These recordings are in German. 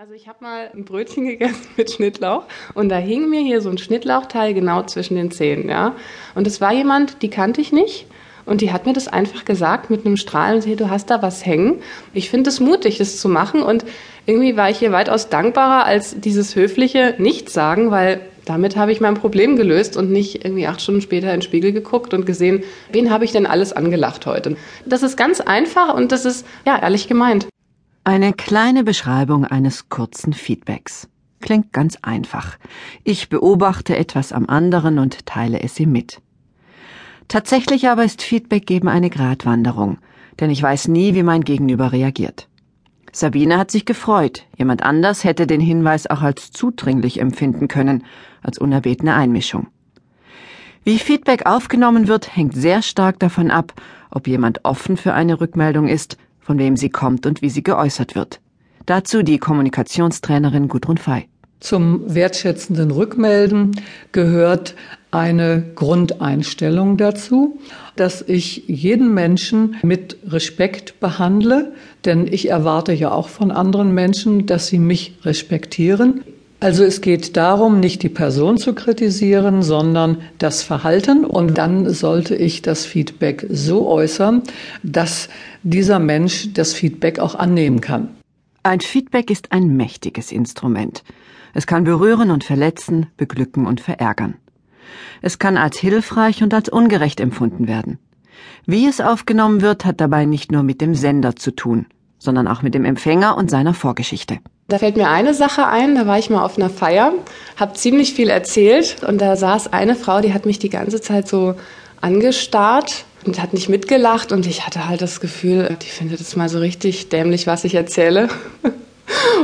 Also ich habe mal ein Brötchen gegessen mit Schnittlauch und da hing mir hier so ein Schnittlauchteil genau zwischen den Zähnen, ja. Und es war jemand, die kannte ich nicht und die hat mir das einfach gesagt mit einem Strahlen, hey, du hast da was hängen. Ich finde es mutig, das zu machen und irgendwie war ich hier weitaus dankbarer als dieses höfliche Nichtsagen, weil damit habe ich mein Problem gelöst und nicht irgendwie acht Stunden später in den Spiegel geguckt und gesehen, wen habe ich denn alles angelacht heute. Das ist ganz einfach und das ist, ja, ehrlich gemeint. Eine kleine Beschreibung eines kurzen Feedbacks. Klingt ganz einfach. Ich beobachte etwas am anderen und teile es ihm mit. Tatsächlich aber ist Feedback geben eine Gratwanderung, denn ich weiß nie, wie mein Gegenüber reagiert. Sabine hat sich gefreut, jemand anders hätte den Hinweis auch als zudringlich empfinden können, als unerbetene Einmischung. Wie Feedback aufgenommen wird, hängt sehr stark davon ab, ob jemand offen für eine Rückmeldung ist von wem sie kommt und wie sie geäußert wird. Dazu die Kommunikationstrainerin Gudrun Fey. Zum wertschätzenden Rückmelden gehört eine Grundeinstellung dazu, dass ich jeden Menschen mit Respekt behandle, denn ich erwarte ja auch von anderen Menschen, dass sie mich respektieren. Also es geht darum, nicht die Person zu kritisieren, sondern das Verhalten. Und dann sollte ich das Feedback so äußern, dass dieser Mensch das Feedback auch annehmen kann. Ein Feedback ist ein mächtiges Instrument. Es kann berühren und verletzen, beglücken und verärgern. Es kann als hilfreich und als ungerecht empfunden werden. Wie es aufgenommen wird, hat dabei nicht nur mit dem Sender zu tun, sondern auch mit dem Empfänger und seiner Vorgeschichte. Da fällt mir eine Sache ein, da war ich mal auf einer Feier, habe ziemlich viel erzählt und da saß eine Frau, die hat mich die ganze Zeit so angestarrt und hat nicht mitgelacht und ich hatte halt das Gefühl, die findet es mal so richtig dämlich, was ich erzähle.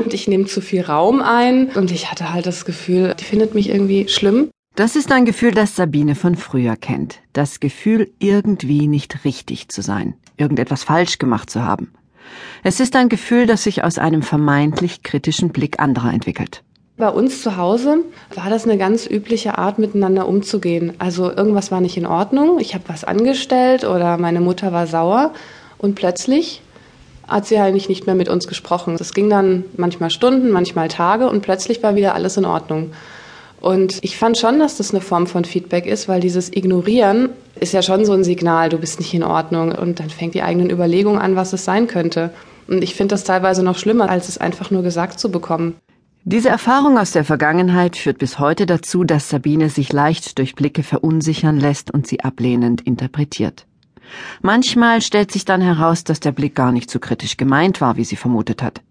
Und ich nehme zu viel Raum ein und ich hatte halt das Gefühl, die findet mich irgendwie schlimm. Das ist ein Gefühl, das Sabine von früher kennt. Das Gefühl, irgendwie nicht richtig zu sein, irgendetwas falsch gemacht zu haben. Es ist ein Gefühl, das sich aus einem vermeintlich kritischen Blick anderer entwickelt. Bei uns zu Hause war das eine ganz übliche Art, miteinander umzugehen. Also irgendwas war nicht in Ordnung, ich habe was angestellt oder meine Mutter war sauer und plötzlich hat sie eigentlich nicht mehr mit uns gesprochen. Das ging dann manchmal Stunden, manchmal Tage und plötzlich war wieder alles in Ordnung. Und ich fand schon, dass das eine Form von Feedback ist, weil dieses Ignorieren ist ja schon so ein Signal, du bist nicht in Ordnung. Und dann fängt die eigenen Überlegungen an, was es sein könnte. Und ich finde das teilweise noch schlimmer, als es einfach nur gesagt zu bekommen. Diese Erfahrung aus der Vergangenheit führt bis heute dazu, dass Sabine sich leicht durch Blicke verunsichern lässt und sie ablehnend interpretiert. Manchmal stellt sich dann heraus, dass der Blick gar nicht so kritisch gemeint war, wie sie vermutet hat.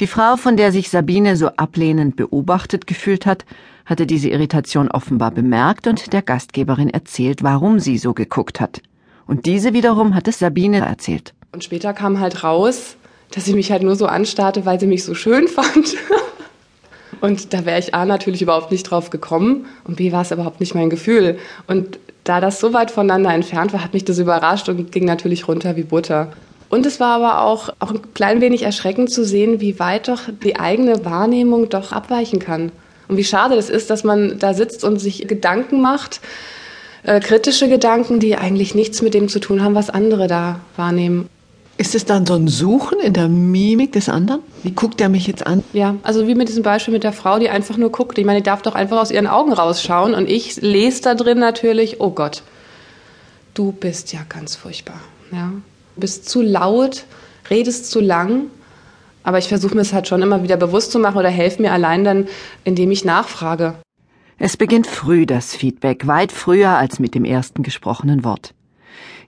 Die Frau, von der sich Sabine so ablehnend beobachtet gefühlt hat, hatte diese Irritation offenbar bemerkt und der Gastgeberin erzählt, warum sie so geguckt hat. Und diese wiederum hat es Sabine erzählt. Und später kam halt raus, dass sie mich halt nur so anstarrte, weil sie mich so schön fand. Und da wäre ich A natürlich überhaupt nicht drauf gekommen und B war es überhaupt nicht mein Gefühl. Und da das so weit voneinander entfernt war, hat mich das überrascht und ging natürlich runter wie Butter. Und es war aber auch, auch ein klein wenig erschreckend zu sehen, wie weit doch die eigene Wahrnehmung doch abweichen kann. Und wie schade das ist, dass man da sitzt und sich Gedanken macht, äh, kritische Gedanken, die eigentlich nichts mit dem zu tun haben, was andere da wahrnehmen. Ist es dann so ein Suchen in der Mimik des anderen? Wie guckt er mich jetzt an? Ja, also wie mit diesem Beispiel mit der Frau, die einfach nur guckt. Ich meine, die darf doch einfach aus ihren Augen rausschauen und ich lese da drin natürlich, oh Gott, du bist ja ganz furchtbar. Ja, bist zu laut, redest zu lang aber ich versuche mir es halt schon immer wieder bewusst zu machen oder helfe mir allein dann, indem ich nachfrage. Es beginnt früh das Feedback, weit früher als mit dem ersten gesprochenen Wort.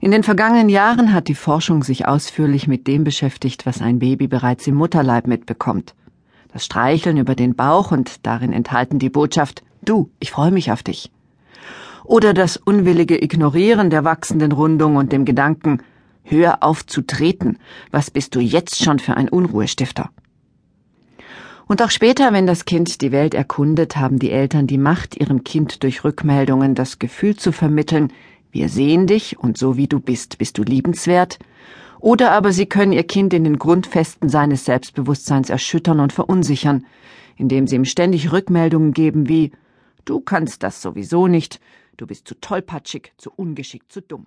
In den vergangenen Jahren hat die Forschung sich ausführlich mit dem beschäftigt, was ein Baby bereits im Mutterleib mitbekommt. Das Streicheln über den Bauch und darin enthalten die Botschaft Du, ich freue mich auf dich. Oder das unwillige Ignorieren der wachsenden Rundung und dem Gedanken Hör auf zu treten. Was bist du jetzt schon für ein Unruhestifter? Und auch später, wenn das Kind die Welt erkundet, haben die Eltern die Macht, ihrem Kind durch Rückmeldungen das Gefühl zu vermitteln, wir sehen dich und so wie du bist, bist du liebenswert, oder aber sie können ihr Kind in den Grundfesten seines Selbstbewusstseins erschüttern und verunsichern, indem sie ihm ständig Rückmeldungen geben wie Du kannst das sowieso nicht, du bist zu tollpatschig, zu ungeschickt, zu dumm.